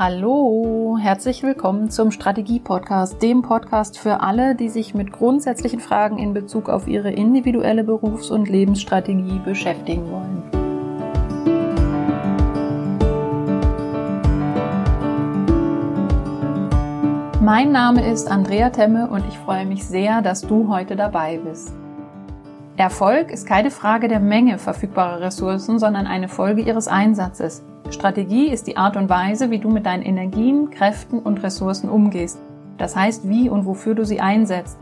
Hallo, herzlich willkommen zum Strategie-Podcast, dem Podcast für alle, die sich mit grundsätzlichen Fragen in Bezug auf ihre individuelle Berufs- und Lebensstrategie beschäftigen wollen. Mein Name ist Andrea Temme und ich freue mich sehr, dass du heute dabei bist. Erfolg ist keine Frage der Menge verfügbarer Ressourcen, sondern eine Folge ihres Einsatzes. Strategie ist die Art und Weise, wie du mit deinen Energien, Kräften und Ressourcen umgehst. Das heißt, wie und wofür du sie einsetzt.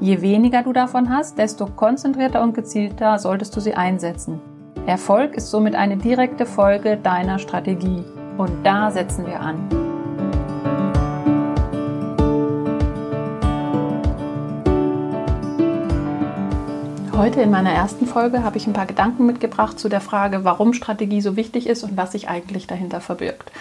Je weniger du davon hast, desto konzentrierter und gezielter solltest du sie einsetzen. Erfolg ist somit eine direkte Folge deiner Strategie. Und da setzen wir an. Heute in meiner ersten Folge habe ich ein paar Gedanken mitgebracht zu der Frage, warum Strategie so wichtig ist und was sich eigentlich dahinter verbirgt.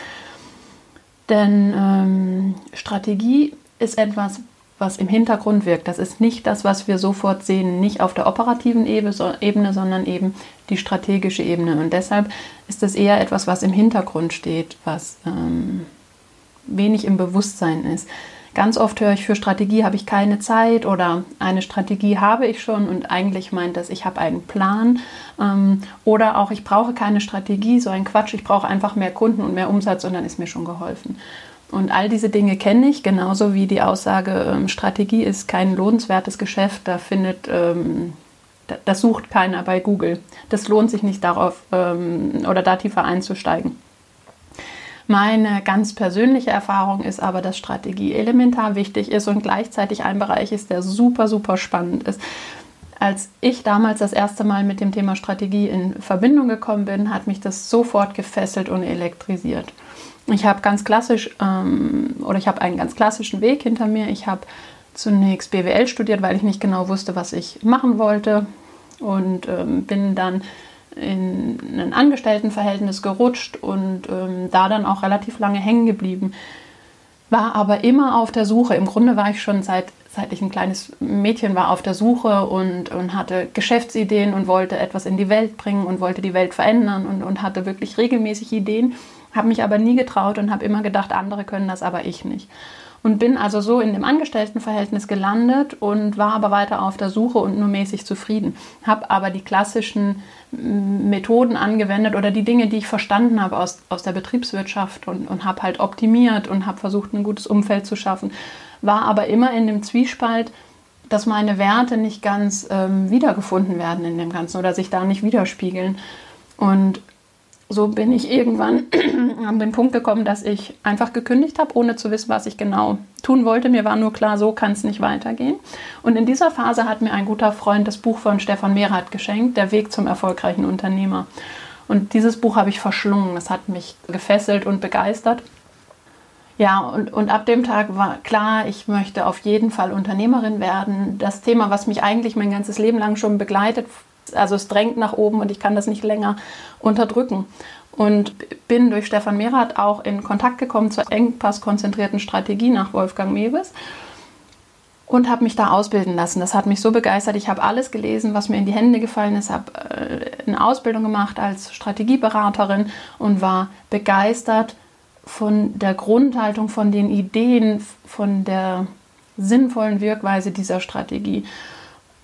Denn ähm, Strategie ist etwas, was im Hintergrund wirkt. Das ist nicht das, was wir sofort sehen, nicht auf der operativen Ebene, sondern eben die strategische Ebene. Und deshalb ist es eher etwas, was im Hintergrund steht, was ähm, wenig im Bewusstsein ist. Ganz oft höre ich, für Strategie habe ich keine Zeit oder eine Strategie habe ich schon und eigentlich meint das, ich habe einen Plan ähm, oder auch ich brauche keine Strategie, so ein Quatsch, ich brauche einfach mehr Kunden und mehr Umsatz und dann ist mir schon geholfen. Und all diese Dinge kenne ich, genauso wie die Aussage, ähm, Strategie ist kein lohnenswertes Geschäft, da findet, ähm, das sucht keiner bei Google. Das lohnt sich nicht darauf ähm, oder da tiefer einzusteigen. Meine ganz persönliche Erfahrung ist aber, dass Strategie elementar wichtig ist und gleichzeitig ein Bereich ist, der super, super spannend ist. Als ich damals das erste Mal mit dem Thema Strategie in Verbindung gekommen bin, hat mich das sofort gefesselt und elektrisiert. Ich habe ganz klassisch ähm, oder ich habe einen ganz klassischen Weg hinter mir. Ich habe zunächst BWL studiert, weil ich nicht genau wusste, was ich machen wollte und ähm, bin dann in ein Angestelltenverhältnis gerutscht und ähm, da dann auch relativ lange hängen geblieben. War aber immer auf der Suche. Im Grunde war ich schon seit, seit ich ein kleines Mädchen war auf der Suche und, und hatte Geschäftsideen und wollte etwas in die Welt bringen und wollte die Welt verändern und, und hatte wirklich regelmäßig Ideen, habe mich aber nie getraut und habe immer gedacht, andere können das, aber ich nicht und bin also so in dem Angestelltenverhältnis gelandet und war aber weiter auf der Suche und nur mäßig zufrieden. Habe aber die klassischen mm, Methoden angewendet oder die Dinge, die ich verstanden habe aus, aus der Betriebswirtschaft und, und habe halt optimiert und habe versucht, ein gutes Umfeld zu schaffen. War aber immer in dem Zwiespalt, dass meine Werte nicht ganz ähm, wiedergefunden werden in dem Ganzen oder sich da nicht widerspiegeln. Und so bin ich irgendwann an den Punkt gekommen, dass ich einfach gekündigt habe, ohne zu wissen, was ich genau tun wollte. Mir war nur klar, so kann es nicht weitergehen. Und in dieser Phase hat mir ein guter Freund das Buch von Stefan Mehrath geschenkt, Der Weg zum erfolgreichen Unternehmer. Und dieses Buch habe ich verschlungen. Es hat mich gefesselt und begeistert. Ja, und, und ab dem Tag war klar, ich möchte auf jeden Fall Unternehmerin werden. Das Thema, was mich eigentlich mein ganzes Leben lang schon begleitet, also es drängt nach oben und ich kann das nicht länger unterdrücken. Und bin durch Stefan Merath auch in Kontakt gekommen zur engpasskonzentrierten Strategie nach Wolfgang Mewes und habe mich da ausbilden lassen. Das hat mich so begeistert. Ich habe alles gelesen, was mir in die Hände gefallen ist, habe äh, eine Ausbildung gemacht als Strategieberaterin und war begeistert von der Grundhaltung, von den Ideen, von der sinnvollen Wirkweise dieser Strategie.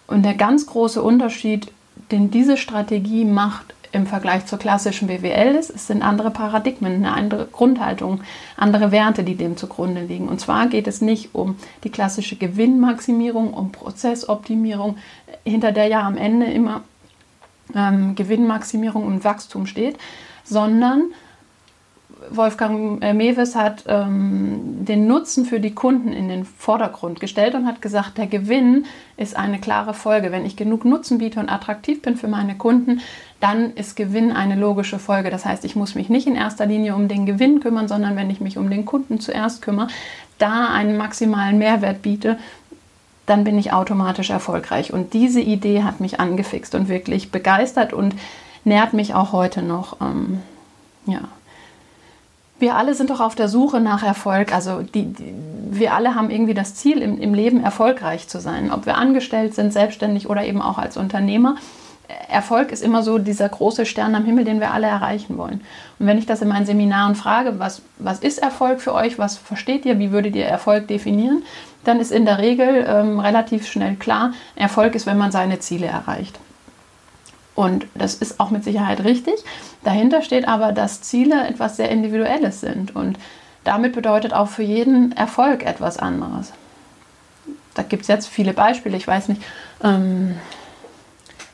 Und der ganz große Unterschied den diese Strategie macht im Vergleich zur klassischen BWL ist, es sind andere Paradigmen, eine andere Grundhaltung, andere Werte, die dem zugrunde liegen. Und zwar geht es nicht um die klassische Gewinnmaximierung, um Prozessoptimierung, hinter der ja am Ende immer ähm, Gewinnmaximierung und Wachstum steht, sondern Wolfgang äh, Mewes hat ähm, den Nutzen für die Kunden in den Vordergrund gestellt und hat gesagt, der Gewinn ist eine klare Folge. Wenn ich genug Nutzen biete und attraktiv bin für meine Kunden, dann ist Gewinn eine logische Folge. Das heißt, ich muss mich nicht in erster Linie um den Gewinn kümmern, sondern wenn ich mich um den Kunden zuerst kümmere, da einen maximalen Mehrwert biete, dann bin ich automatisch erfolgreich. Und diese Idee hat mich angefixt und wirklich begeistert und nährt mich auch heute noch. Ähm, ja, wir alle sind doch auf der Suche nach Erfolg. Also die, die, wir alle haben irgendwie das Ziel, im, im Leben erfolgreich zu sein. Ob wir angestellt sind, selbstständig oder eben auch als Unternehmer. Erfolg ist immer so dieser große Stern am Himmel, den wir alle erreichen wollen. Und wenn ich das in meinen Seminaren frage, was, was ist Erfolg für euch, was versteht ihr, wie würdet ihr Erfolg definieren, dann ist in der Regel ähm, relativ schnell klar, Erfolg ist, wenn man seine Ziele erreicht. Und das ist auch mit Sicherheit richtig. Dahinter steht aber, dass Ziele etwas sehr Individuelles sind. Und damit bedeutet auch für jeden Erfolg etwas anderes. Da gibt es jetzt viele Beispiele. Ich weiß nicht, ähm,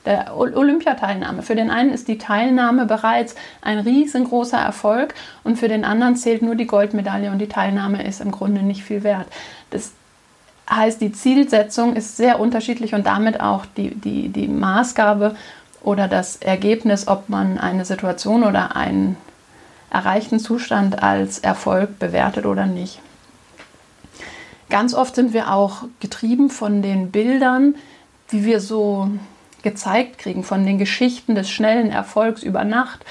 der Olympiateilnahme. Für den einen ist die Teilnahme bereits ein riesengroßer Erfolg und für den anderen zählt nur die Goldmedaille und die Teilnahme ist im Grunde nicht viel wert. Das heißt, die Zielsetzung ist sehr unterschiedlich und damit auch die, die, die Maßgabe oder das Ergebnis, ob man eine Situation oder einen erreichten Zustand als Erfolg bewertet oder nicht. Ganz oft sind wir auch getrieben von den Bildern, die wir so gezeigt kriegen, von den Geschichten des schnellen Erfolgs über Nacht,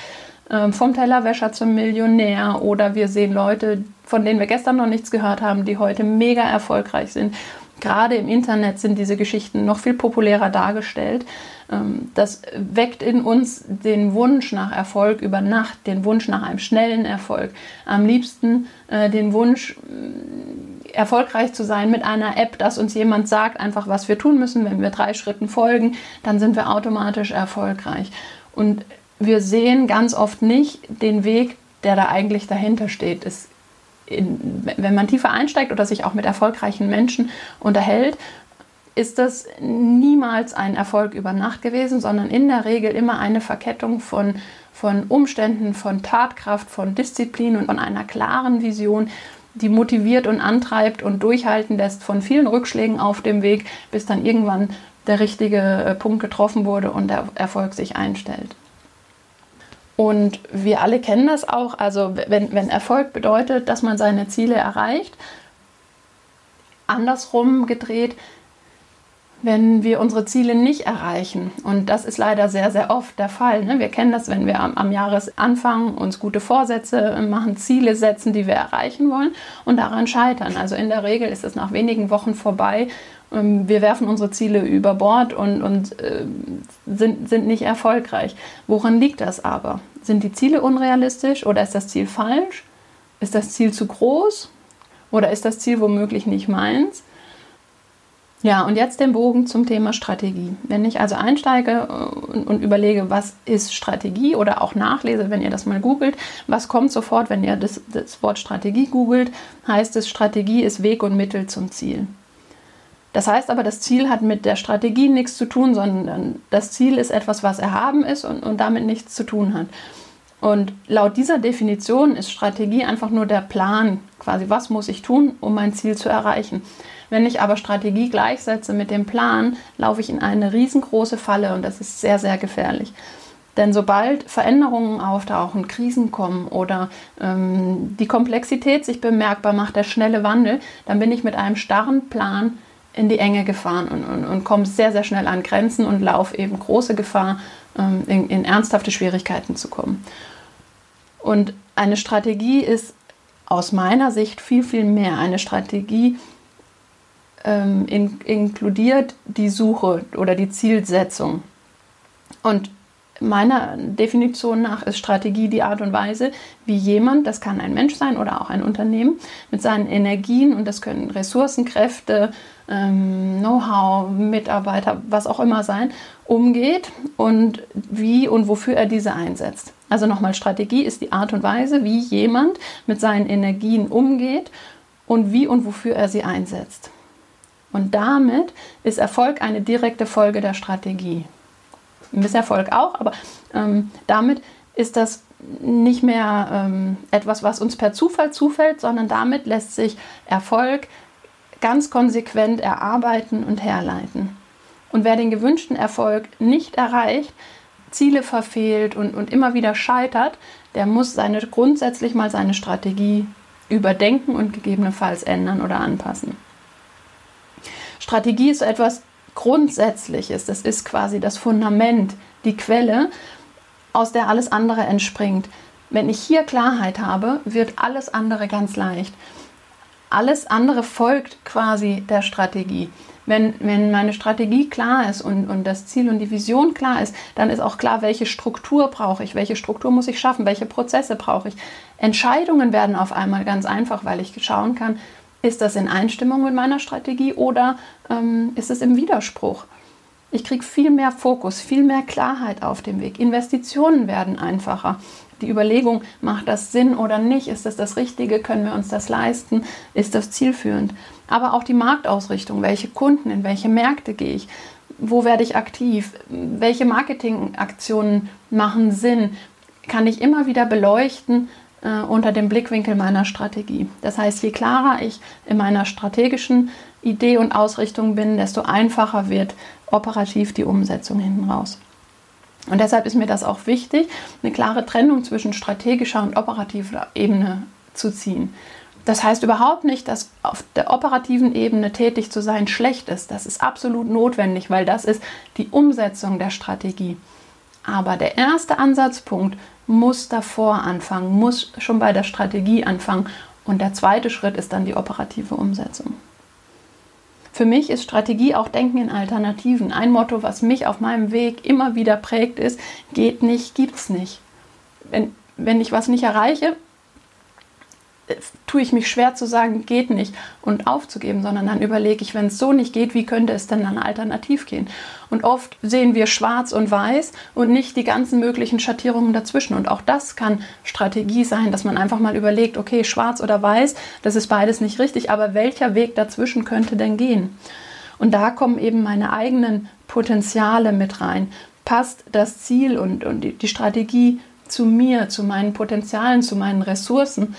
ähm, vom Tellerwäscher zum Millionär oder wir sehen Leute, von denen wir gestern noch nichts gehört haben, die heute mega erfolgreich sind. Gerade im Internet sind diese Geschichten noch viel populärer dargestellt. Ähm, das weckt in uns den Wunsch nach Erfolg über Nacht, den Wunsch nach einem schnellen Erfolg. Am liebsten äh, den Wunsch, äh, erfolgreich zu sein mit einer App, dass uns jemand sagt, einfach was wir tun müssen. Wenn wir drei Schritten folgen, dann sind wir automatisch erfolgreich. Und wir sehen ganz oft nicht den Weg, der da eigentlich dahinter steht. Es in, wenn man tiefer einsteigt oder sich auch mit erfolgreichen Menschen unterhält, ist das niemals ein Erfolg über Nacht gewesen, sondern in der Regel immer eine Verkettung von, von Umständen, von Tatkraft, von Disziplin und von einer klaren Vision, die motiviert und antreibt und durchhalten lässt von vielen Rückschlägen auf dem Weg, bis dann irgendwann der richtige äh, Punkt getroffen wurde und der Erfolg sich einstellt. Und wir alle kennen das auch. Also wenn, wenn Erfolg bedeutet, dass man seine Ziele erreicht, andersrum gedreht, wenn wir unsere Ziele nicht erreichen. Und das ist leider sehr, sehr oft der Fall. Ne? Wir kennen das, wenn wir am, am, Jahresanfang uns gute Vorsätze machen, Ziele setzen, die wir erreichen wollen und daran scheitern. Also in der Regel ist es nach wenigen Wochen vorbei. Ähm, wir werfen unsere Ziele über Bord und, und äh, sind, sind nicht erfolgreich. Woran liegt das aber? Sind die Ziele unrealistisch oder ist das Ziel falsch? Ist das Ziel zu groß? Oder ist das Ziel womöglich nicht meins? Ja, und jetzt den Bogen zum Thema Strategie. Wenn ich also einsteige äh, und, und, überlege, was ist Strategie oder auch nachlese, wenn ihr das mal googelt, was kommt sofort, wenn ihr das, das Wort Strategie googelt, heißt es, Strategie ist Weg und Mittel zum Ziel. Das heißt aber, das Ziel hat mit der Strategie nichts zu tun, sondern das Ziel ist etwas, was erhaben ist und, und damit nichts zu tun hat. Und laut dieser Definition ist Strategie einfach nur der Plan, quasi, was muss ich tun, um mein Ziel zu erreichen. Wenn ich aber Strategie gleichsetze mit dem Plan, laufe ich in eine riesengroße Falle und das ist sehr, sehr gefährlich. Denn sobald Veränderungen auftauchen, Krisen kommen oder ähm, die Komplexität sich bemerkbar macht, der schnelle Wandel, dann bin ich mit einem starren Plan in die Enge gefahren und, und, und komme sehr, sehr schnell an Grenzen und laufe eben große Gefahr, ähm, in, in ernsthafte Schwierigkeiten zu kommen. Und eine Strategie ist aus meiner Sicht viel, viel mehr. Eine Strategie ähm, in, inkludiert die Suche oder die Zielsetzung. Und meiner Definition nach ist Strategie die Art und Weise, wie jemand, das kann ein Mensch sein oder auch ein Unternehmen, mit seinen Energien und das können Ressourcen, Kräfte, ähm, Know-how, Mitarbeiter, was auch immer sein, umgeht und wie und wofür er diese einsetzt. Also nochmal, Strategie ist die Art und Weise, wie jemand mit seinen Energien umgeht und wie und wofür er sie einsetzt. Und damit ist Erfolg eine direkte Folge der Strategie. Misserfolg auch, aber ähm, damit ist das nicht mehr ähm, etwas, was uns per Zufall zufällt, sondern damit lässt sich Erfolg ganz konsequent erarbeiten und herleiten. Und wer den gewünschten Erfolg nicht erreicht, Ziele verfehlt und, und immer wieder scheitert, der muss seine, grundsätzlich mal seine Strategie überdenken und gegebenenfalls ändern oder anpassen. Strategie ist so etwas Grundsätzliches. Das ist quasi das Fundament, die Quelle, aus der alles andere entspringt. Wenn ich hier Klarheit habe, wird alles andere ganz leicht. Alles andere folgt quasi der Strategie. Wenn, wenn meine Strategie klar ist und, und das Ziel und die Vision klar ist, dann ist auch klar, welche Struktur brauche ich, welche Struktur muss ich schaffen, welche Prozesse brauche ich. Entscheidungen werden auf einmal ganz einfach, weil ich schauen kann, ist das in Einstimmung mit meiner Strategie oder ähm, ist es im Widerspruch? Ich kriege viel mehr Fokus, viel mehr Klarheit auf dem Weg. Investitionen werden einfacher. Die Überlegung, macht das Sinn oder nicht? Ist das das Richtige? Können wir uns das leisten? Ist das zielführend? Aber auch die Marktausrichtung. Welche Kunden, in welche Märkte gehe ich? Wo werde ich aktiv? Welche Marketingaktionen machen Sinn? Kann ich immer wieder beleuchten äh, unter dem Blickwinkel meiner Strategie. Das heißt, je klarer ich in meiner strategischen Idee und Ausrichtung bin, desto einfacher wird operativ die Umsetzung hinten raus. Und deshalb ist mir das auch wichtig, eine klare Trennung zwischen strategischer und operativer Ebene zu ziehen. Das heißt überhaupt nicht, dass auf der operativen Ebene tätig zu sein schlecht ist. Das ist absolut notwendig, weil das ist die Umsetzung der Strategie. Aber der erste Ansatzpunkt muss davor anfangen, muss schon bei der Strategie anfangen. Und der zweite Schritt ist dann die operative Umsetzung. Für mich ist Strategie auch Denken in Alternativen. Ein Motto, was mich auf meinem Weg immer wieder prägt, ist, geht nicht, gibt's nicht. Wenn, wenn ich was nicht erreiche, tue ich mich schwer zu sagen, geht nicht und aufzugeben, sondern dann überlege ich, wenn es so nicht geht, wie könnte es denn dann alternativ gehen? Und oft sehen wir schwarz und weiß und nicht die ganzen möglichen Schattierungen dazwischen. Und auch das kann Strategie sein, dass man einfach mal überlegt, okay, schwarz oder weiß, das ist beides nicht richtig, aber welcher Weg dazwischen könnte denn gehen? Und da kommen eben meine eigenen Potenziale mit rein. Passt das Ziel und, und die, die Strategie zu mir, zu meinen Potenzialen, zu meinen Ressourcen?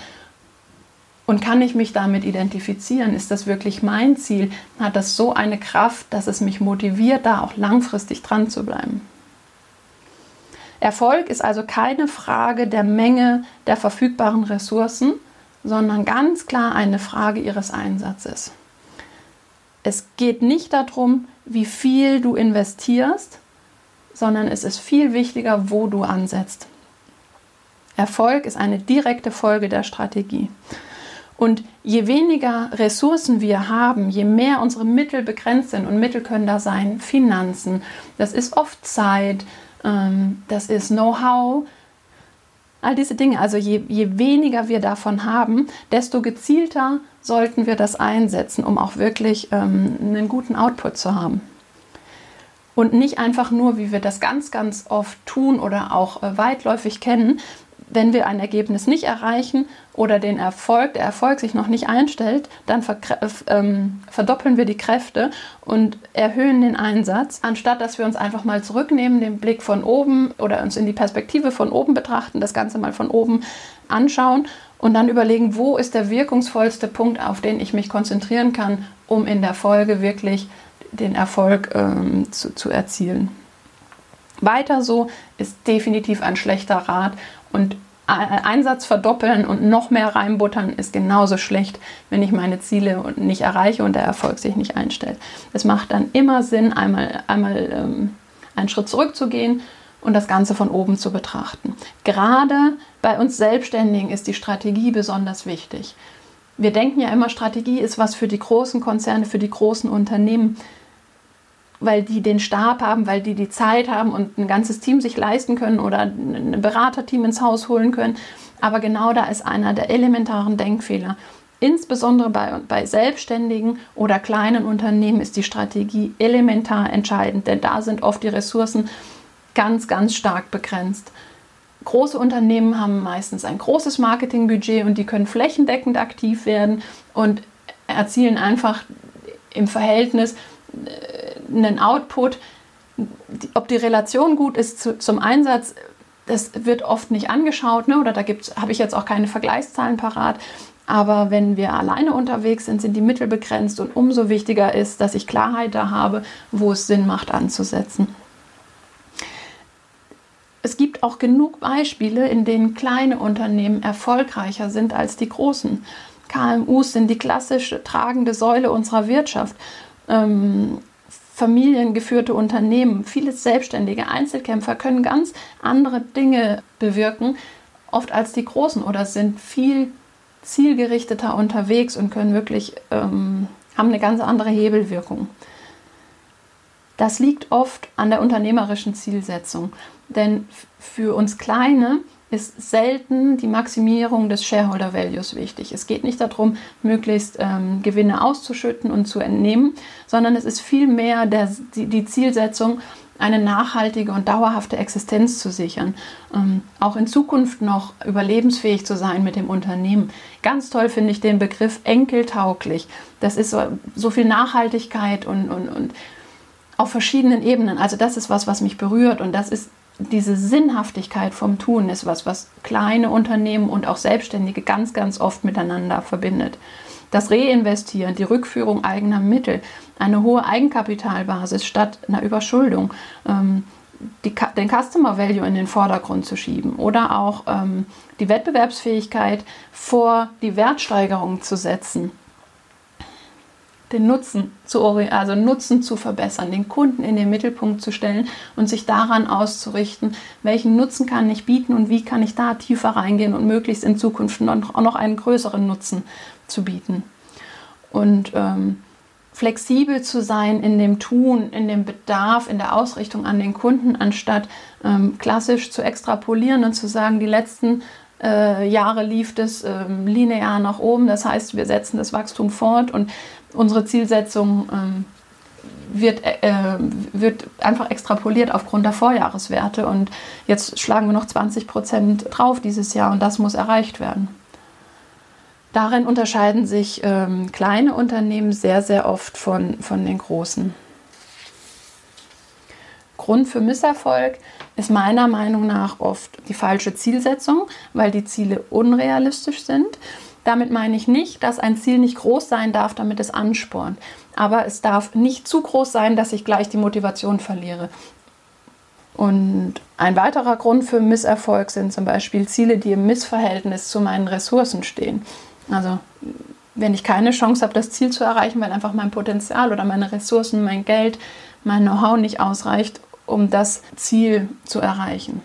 Und kann ich mich damit identifizieren? Ist das wirklich mein Ziel? Hat das so eine Kraft, dass es mich motiviert, da auch langfristig dran zu bleiben? Erfolg ist also keine Frage der Menge der verfügbaren Ressourcen, sondern ganz klar eine Frage ihres Einsatzes. Es geht nicht darum, wie viel du investierst, sondern es ist viel wichtiger, wo du ansetzt. Erfolg ist eine direkte Folge der Strategie. Und je weniger Ressourcen wir haben, je mehr unsere Mittel begrenzt sind, und Mittel können da sein Finanzen, das ist oft Zeit, ähm, das ist Know-how, all diese Dinge. Also je, je weniger wir davon haben, desto gezielter sollten wir das einsetzen, um auch wirklich ähm, einen guten Output zu haben. Und nicht einfach nur, wie wir das ganz, ganz oft tun oder auch äh, weitläufig kennen, wenn wir ein Ergebnis nicht erreichen oder den Erfolg, der Erfolg sich noch nicht einstellt, dann ähm, verdoppeln wir die Kräfte und erhöhen den Einsatz, anstatt dass wir uns einfach mal zurücknehmen, den Blick von oben oder uns in die Perspektive von oben betrachten, das Ganze mal von oben anschauen und dann überlegen, wo ist der wirkungsvollste Punkt, auf den ich mich konzentrieren kann, um in der Folge wirklich den Erfolg ähm, zu, zu erzielen. Weiter so ist definitiv ein schlechter Rat und Einsatz verdoppeln und noch mehr reinbuttern ist genauso schlecht, wenn ich meine Ziele nicht erreiche und der Erfolg sich nicht einstellt. Es macht dann immer Sinn, einmal, einmal ähm, einen Schritt zurückzugehen und das Ganze von oben zu betrachten. Gerade bei uns Selbstständigen ist die Strategie besonders wichtig. Wir denken ja immer, Strategie ist was für die großen Konzerne, für die großen Unternehmen weil die den Stab haben, weil die die Zeit haben und ein ganzes Team sich leisten können oder ein Beraterteam ins Haus holen können. Aber genau da ist einer der elementaren Denkfehler. Insbesondere bei, bei selbstständigen oder kleinen Unternehmen ist die Strategie elementar entscheidend, denn da sind oft die Ressourcen ganz, ganz stark begrenzt. Große Unternehmen haben meistens ein großes Marketingbudget und die können flächendeckend aktiv werden und erzielen einfach im Verhältnis einen Output, ob die Relation gut ist zu, zum Einsatz, das wird oft nicht angeschaut, ne? oder da habe ich jetzt auch keine Vergleichszahlen parat. Aber wenn wir alleine unterwegs sind, sind die Mittel begrenzt und umso wichtiger ist, dass ich Klarheit da habe, wo es Sinn macht anzusetzen. Es gibt auch genug Beispiele, in denen kleine Unternehmen erfolgreicher sind als die großen. KMUs sind die klassische tragende Säule unserer Wirtschaft. Ähm, familiengeführte Unternehmen, viele selbstständige Einzelkämpfer können ganz andere Dinge bewirken, oft als die Großen oder sind viel zielgerichteter unterwegs und können wirklich, ähm, haben eine ganz andere Hebelwirkung. Das liegt oft an der unternehmerischen Zielsetzung. Denn für uns Kleine ist selten die Maximierung des Shareholder Values wichtig. Es geht nicht darum, möglichst ähm, Gewinne auszuschütten und zu entnehmen, sondern es ist vielmehr die, die Zielsetzung, eine nachhaltige und dauerhafte Existenz zu sichern, ähm, auch in Zukunft noch überlebensfähig zu sein mit dem Unternehmen. Ganz toll finde ich den Begriff enkeltauglich. Das ist so, so viel Nachhaltigkeit und, und, und auf verschiedenen Ebenen. Also das ist was, was mich berührt und das ist diese Sinnhaftigkeit vom Tun ist was, was kleine Unternehmen und auch Selbstständige ganz, ganz oft miteinander verbindet. Das Reinvestieren, die Rückführung eigener Mittel, eine hohe Eigenkapitalbasis statt einer Überschuldung, ähm, die, den Customer Value in den Vordergrund zu schieben oder auch ähm, die Wettbewerbsfähigkeit vor die Wertsteigerung zu setzen den Nutzen zu, also Nutzen zu verbessern, den Kunden in den Mittelpunkt zu stellen und sich daran auszurichten, welchen Nutzen kann ich bieten und wie kann ich da tiefer reingehen und möglichst in Zukunft auch noch einen größeren Nutzen zu bieten. Und ähm, flexibel zu sein in dem Tun, in dem Bedarf, in der Ausrichtung an den Kunden, anstatt ähm, klassisch zu extrapolieren und zu sagen, die letzten äh, Jahre lief das ähm, linear nach oben. Das heißt, wir setzen das Wachstum fort und unsere Zielsetzung ähm, wird, äh, äh, wird einfach extrapoliert aufgrund der Vorjahreswerte. Und jetzt schlagen wir noch 20 Prozent drauf dieses Jahr und das muss erreicht werden. Darin unterscheiden sich ähm, kleine Unternehmen sehr, sehr oft von, von den großen. Grund für Misserfolg ist meiner Meinung nach oft die falsche Zielsetzung, weil die Ziele unrealistisch sind. Damit meine ich nicht, dass ein Ziel nicht groß sein darf, damit es anspornt. Aber es darf nicht zu groß sein, dass ich gleich die Motivation verliere. Und ein weiterer Grund für Misserfolg sind zum Beispiel Ziele, die im Missverhältnis zu meinen Ressourcen stehen. Also wenn ich keine Chance habe, das Ziel zu erreichen, weil einfach mein Potenzial oder meine Ressourcen, mein Geld, mein Know-how nicht ausreicht, um das Ziel zu erreichen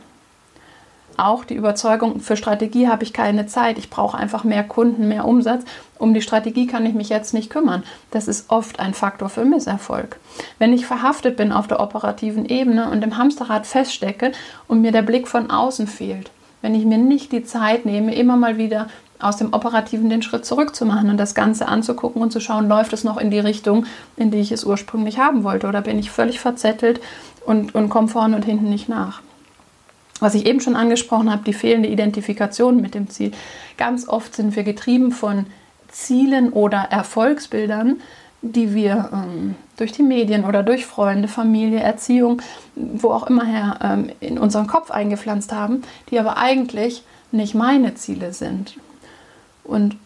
auch die Überzeugung, für Strategie habe ich keine Zeit, ich brauche einfach mehr Kunden, mehr Umsatz. Um die Strategie kann ich mich jetzt nicht kümmern. Das ist oft ein Faktor für Misserfolg. Wenn ich verhaftet bin auf der operativen Ebene und im Hamsterrad feststecke und mir der Blick von außen fehlt, wenn ich mir nicht die Zeit nehme, immer mal wieder aus dem Operativen den Schritt zurückzumachen und das Ganze anzugucken und zu schauen, läuft es noch in die Richtung, in die ich es ursprünglich haben wollte oder bin ich völlig verzettelt und, und komme vorne und hinten nicht nach was ich eben schon angesprochen habe, die fehlende Identifikation mit dem Ziel. Ganz oft sind wir getrieben von Zielen oder Erfolgsbildern, die wir ähm, durch die Medien oder durch Freunde, Familie, Erziehung, wo auch immer her ähm, in unseren Kopf eingepflanzt haben, die aber eigentlich nicht meine Ziele sind. Und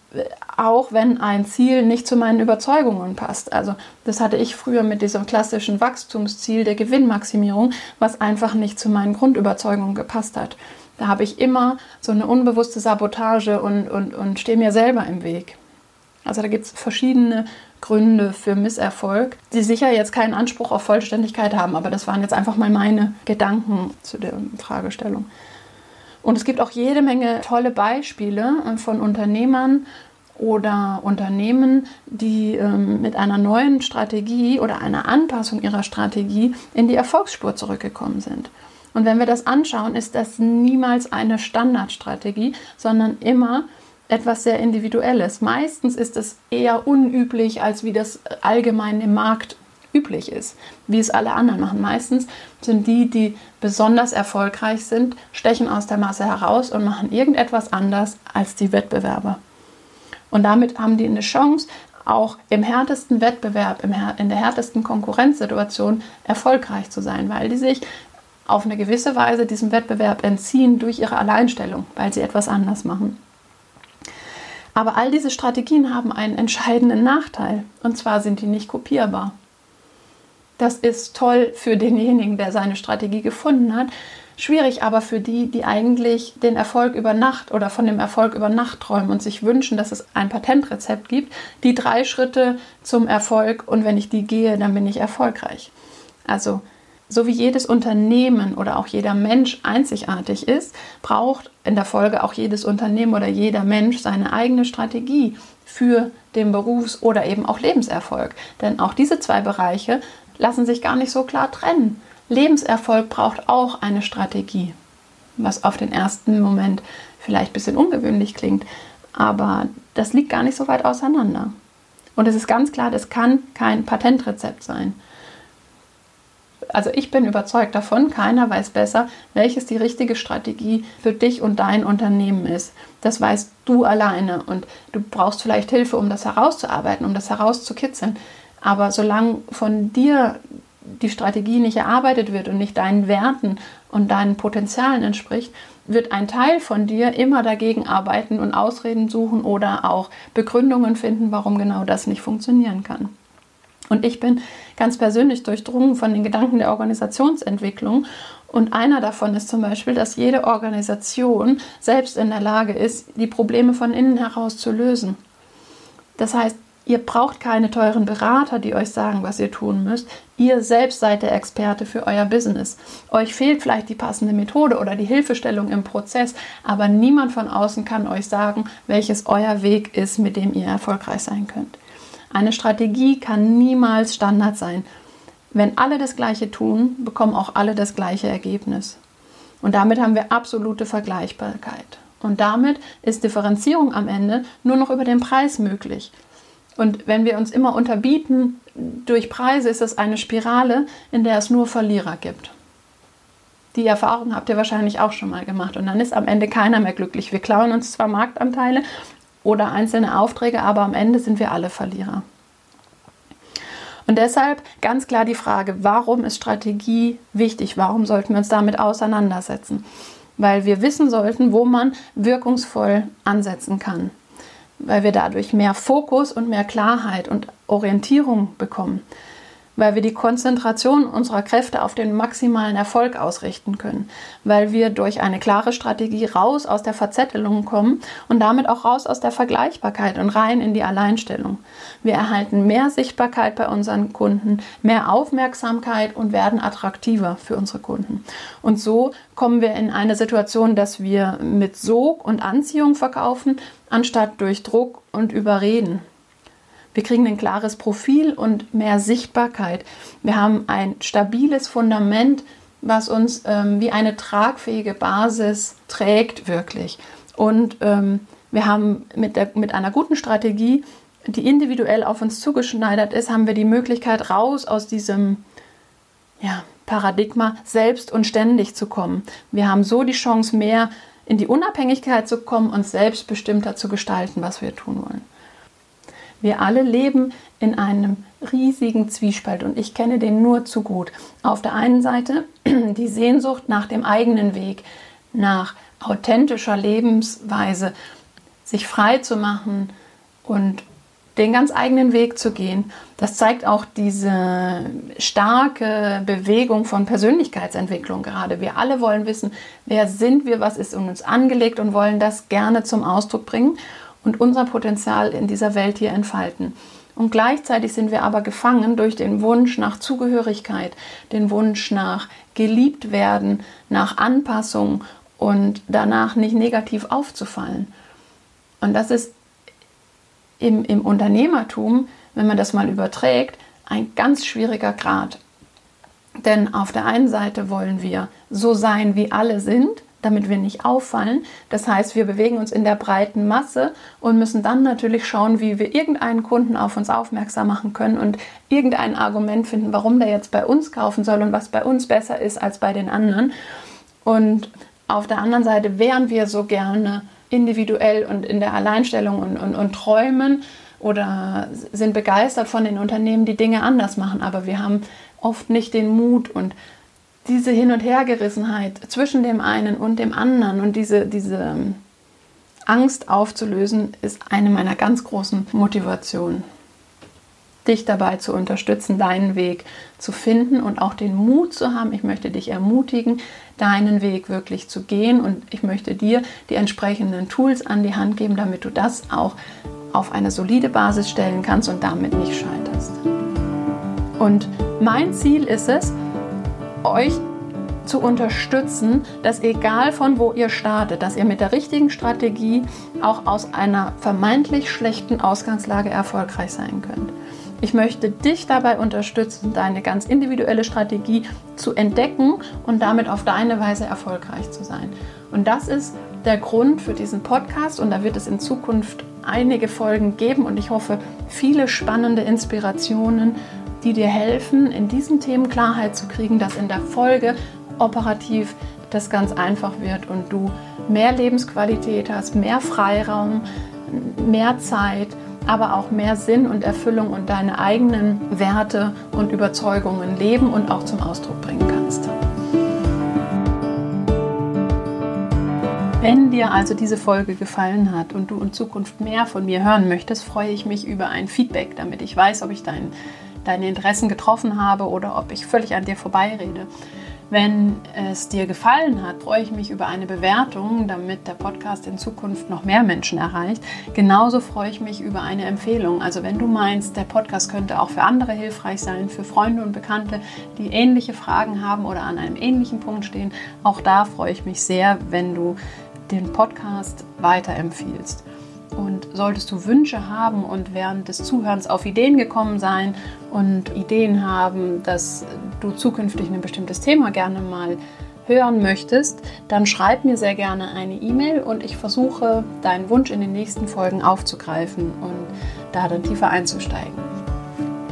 auch wenn ein Ziel nicht zu meinen Überzeugungen passt. Also das hatte ich früher mit diesem klassischen Wachstumsziel der Gewinnmaximierung, was einfach nicht zu meinen Grundüberzeugungen gepasst hat. Da habe ich immer so eine unbewusste Sabotage und, und, und stehe mir selber im Weg. Also da gibt es verschiedene Gründe für Misserfolg, die sicher jetzt keinen Anspruch auf Vollständigkeit haben, aber das waren jetzt einfach mal meine Gedanken zu der Fragestellung. Und es gibt auch jede Menge tolle Beispiele äh, von Unternehmern oder Unternehmen, die ähm, mit einer neuen Strategie oder einer Anpassung ihrer Strategie in die Erfolgsspur zurückgekommen sind. Und wenn wir das anschauen, ist das niemals eine Standardstrategie, sondern immer etwas sehr Individuelles. Meistens ist es eher unüblich, als wie das allgemein im Markt üblich ist, wie es alle anderen machen. Meistens sind die, die besonders erfolgreich sind, stechen aus der Masse heraus und machen irgendetwas anders als die Wettbewerber. Und damit haben die eine Chance, auch im härtesten Wettbewerb, in der härtesten Konkurrenzsituation erfolgreich zu sein, weil die sich auf eine gewisse Weise diesem Wettbewerb entziehen durch ihre Alleinstellung, weil sie etwas anders machen. Aber all diese Strategien haben einen entscheidenden Nachteil, und zwar sind die nicht kopierbar. Das ist toll für denjenigen, der seine Strategie gefunden hat. Schwierig aber für die, die eigentlich den Erfolg über Nacht oder von dem Erfolg über Nacht träumen und sich wünschen, dass es ein Patentrezept gibt. Die drei Schritte zum Erfolg und wenn ich die gehe, dann bin ich erfolgreich. Also so wie jedes Unternehmen oder auch jeder Mensch einzigartig ist, braucht in der Folge auch jedes Unternehmen oder jeder Mensch seine eigene Strategie für den Berufs- oder eben auch Lebenserfolg. Denn auch diese zwei Bereiche lassen sich gar nicht so klar trennen. Lebenserfolg braucht auch eine Strategie, was auf den ersten Moment vielleicht ein bisschen ungewöhnlich klingt, aber das liegt gar nicht so weit auseinander. Und es ist ganz klar, das kann kein Patentrezept sein. Also ich bin überzeugt davon, keiner weiß besser, welches die richtige Strategie für dich und dein Unternehmen ist. Das weißt du alleine und du brauchst vielleicht Hilfe, um das herauszuarbeiten, um das herauszukitzeln. Aber solange von dir die Strategie nicht erarbeitet wird und nicht deinen Werten und deinen Potenzialen entspricht, wird ein Teil von dir immer dagegen arbeiten und Ausreden suchen oder auch Begründungen finden, warum genau das nicht funktionieren kann. Und ich bin ganz persönlich durchdrungen von den Gedanken der Organisationsentwicklung. Und einer davon ist zum Beispiel, dass jede Organisation selbst in der Lage ist, die Probleme von innen heraus zu lösen. Das heißt, Ihr braucht keine teuren Berater, die euch sagen, was ihr tun müsst. Ihr selbst seid der Experte für euer Business. Euch fehlt vielleicht die passende Methode oder die Hilfestellung im Prozess, aber niemand von außen kann euch sagen, welches euer Weg ist, mit dem ihr erfolgreich sein könnt. Eine Strategie kann niemals Standard sein. Wenn alle das Gleiche tun, bekommen auch alle das gleiche Ergebnis. Und damit haben wir absolute Vergleichbarkeit. Und damit ist Differenzierung am Ende nur noch über den Preis möglich. Und wenn wir uns immer unterbieten durch Preise, ist es eine Spirale, in der es nur Verlierer gibt. Die Erfahrung habt ihr wahrscheinlich auch schon mal gemacht. Und dann ist am Ende keiner mehr glücklich. Wir klauen uns zwar Marktanteile oder einzelne Aufträge, aber am Ende sind wir alle Verlierer. Und deshalb ganz klar die Frage, warum ist Strategie wichtig? Warum sollten wir uns damit auseinandersetzen? Weil wir wissen sollten, wo man wirkungsvoll ansetzen kann weil wir dadurch mehr Fokus und mehr Klarheit und Orientierung bekommen, weil wir die Konzentration unserer Kräfte auf den maximalen Erfolg ausrichten können, weil wir durch eine klare Strategie raus aus der Verzettelung kommen und damit auch raus aus der Vergleichbarkeit und rein in die Alleinstellung. Wir erhalten mehr Sichtbarkeit bei unseren Kunden, mehr Aufmerksamkeit und werden attraktiver für unsere Kunden. Und so kommen wir in eine Situation, dass wir mit Sog und Anziehung verkaufen, anstatt durch Druck und Überreden. Wir kriegen ein klares Profil und mehr Sichtbarkeit. Wir haben ein stabiles Fundament, was uns ähm, wie eine tragfähige Basis trägt, wirklich. Und ähm, wir haben mit, der, mit einer guten Strategie, die individuell auf uns zugeschneidert ist, haben wir die Möglichkeit, raus aus diesem ja, Paradigma selbst und ständig zu kommen. Wir haben so die Chance, mehr in die Unabhängigkeit zu kommen und selbstbestimmter zu gestalten, was wir tun wollen. Wir alle leben in einem riesigen Zwiespalt und ich kenne den nur zu gut. Auf der einen Seite die Sehnsucht nach dem eigenen Weg, nach authentischer Lebensweise, sich frei zu machen und den ganz eigenen Weg zu gehen. Das zeigt auch diese starke Bewegung von Persönlichkeitsentwicklung gerade. Wir alle wollen wissen, wer sind wir, was ist in uns angelegt und wollen das gerne zum Ausdruck bringen und unser Potenzial in dieser Welt hier entfalten. Und gleichzeitig sind wir aber gefangen durch den Wunsch nach Zugehörigkeit, den Wunsch nach geliebt werden, nach Anpassung und danach nicht negativ aufzufallen. Und das ist im, im Unternehmertum, wenn man das mal überträgt, ein ganz schwieriger Grad. Denn auf der einen Seite wollen wir so sein, wie alle sind, damit wir nicht auffallen. Das heißt, wir bewegen uns in der breiten Masse und müssen dann natürlich schauen, wie wir irgendeinen Kunden auf uns aufmerksam machen können und irgendein Argument finden, warum der jetzt bei uns kaufen soll und was bei uns besser ist als bei den anderen. Und auf der anderen Seite wären wir so gerne individuell und in der Alleinstellung und, und, und träumen oder sind begeistert von den Unternehmen, die Dinge anders machen. Aber wir haben oft nicht den Mut und diese Hin- und Hergerissenheit zwischen dem einen und dem anderen und diese, diese ähm, Angst aufzulösen, ist eine meiner ganz großen Motivationen. Dich dabei zu unterstützen, deinen Weg zu finden und auch den Mut zu haben. Ich möchte dich ermutigen, deinen Weg wirklich zu gehen. Und ich möchte dir die entsprechenden Tools an die Hand geben, damit du das auch auf eine solide Basis stellen kannst und damit nicht scheiterst. Und mein Ziel ist es, euch zu unterstützen, dass egal von wo ihr startet, dass ihr mit der richtigen Strategie auch aus einer vermeintlich schlechten Ausgangslage erfolgreich sein könnt. Ich möchte dich dabei unterstützen, deine ganz individuelle Strategie zu entdecken und damit auf deine Weise erfolgreich zu sein. Und das ist der Grund für diesen Podcast und da wird es in Zukunft einige Folgen geben und ich hoffe viele spannende Inspirationen, die dir helfen, in diesen Themen Klarheit zu kriegen, dass in der Folge operativ das ganz einfach wird und du mehr Lebensqualität hast, mehr Freiraum, mehr Zeit, aber auch mehr Sinn und Erfüllung und deine eigenen Werte und Überzeugungen leben und auch zum Ausdruck bringen kannst. Wenn dir also diese Folge gefallen hat und du in Zukunft mehr von mir hören möchtest, freue ich mich über ein Feedback, damit ich weiß, ob ich dein, deine Interessen getroffen habe oder ob ich völlig an dir vorbeirede. Wenn es dir gefallen hat, freue ich mich über eine Bewertung, damit der Podcast in Zukunft noch mehr Menschen erreicht. Genauso freue ich mich über eine Empfehlung. Also wenn du meinst, der Podcast könnte auch für andere hilfreich sein, für Freunde und Bekannte, die ähnliche Fragen haben oder an einem ähnlichen Punkt stehen, auch da freue ich mich sehr, wenn du den Podcast weiterempfiehlst. Und solltest du Wünsche haben und während des Zuhörens auf Ideen gekommen sein und Ideen haben, dass du zukünftig ein bestimmtes Thema gerne mal hören möchtest, dann schreib mir sehr gerne eine E-Mail und ich versuche deinen Wunsch in den nächsten Folgen aufzugreifen und da dann tiefer einzusteigen.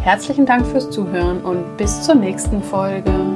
Herzlichen Dank fürs Zuhören und bis zur nächsten Folge.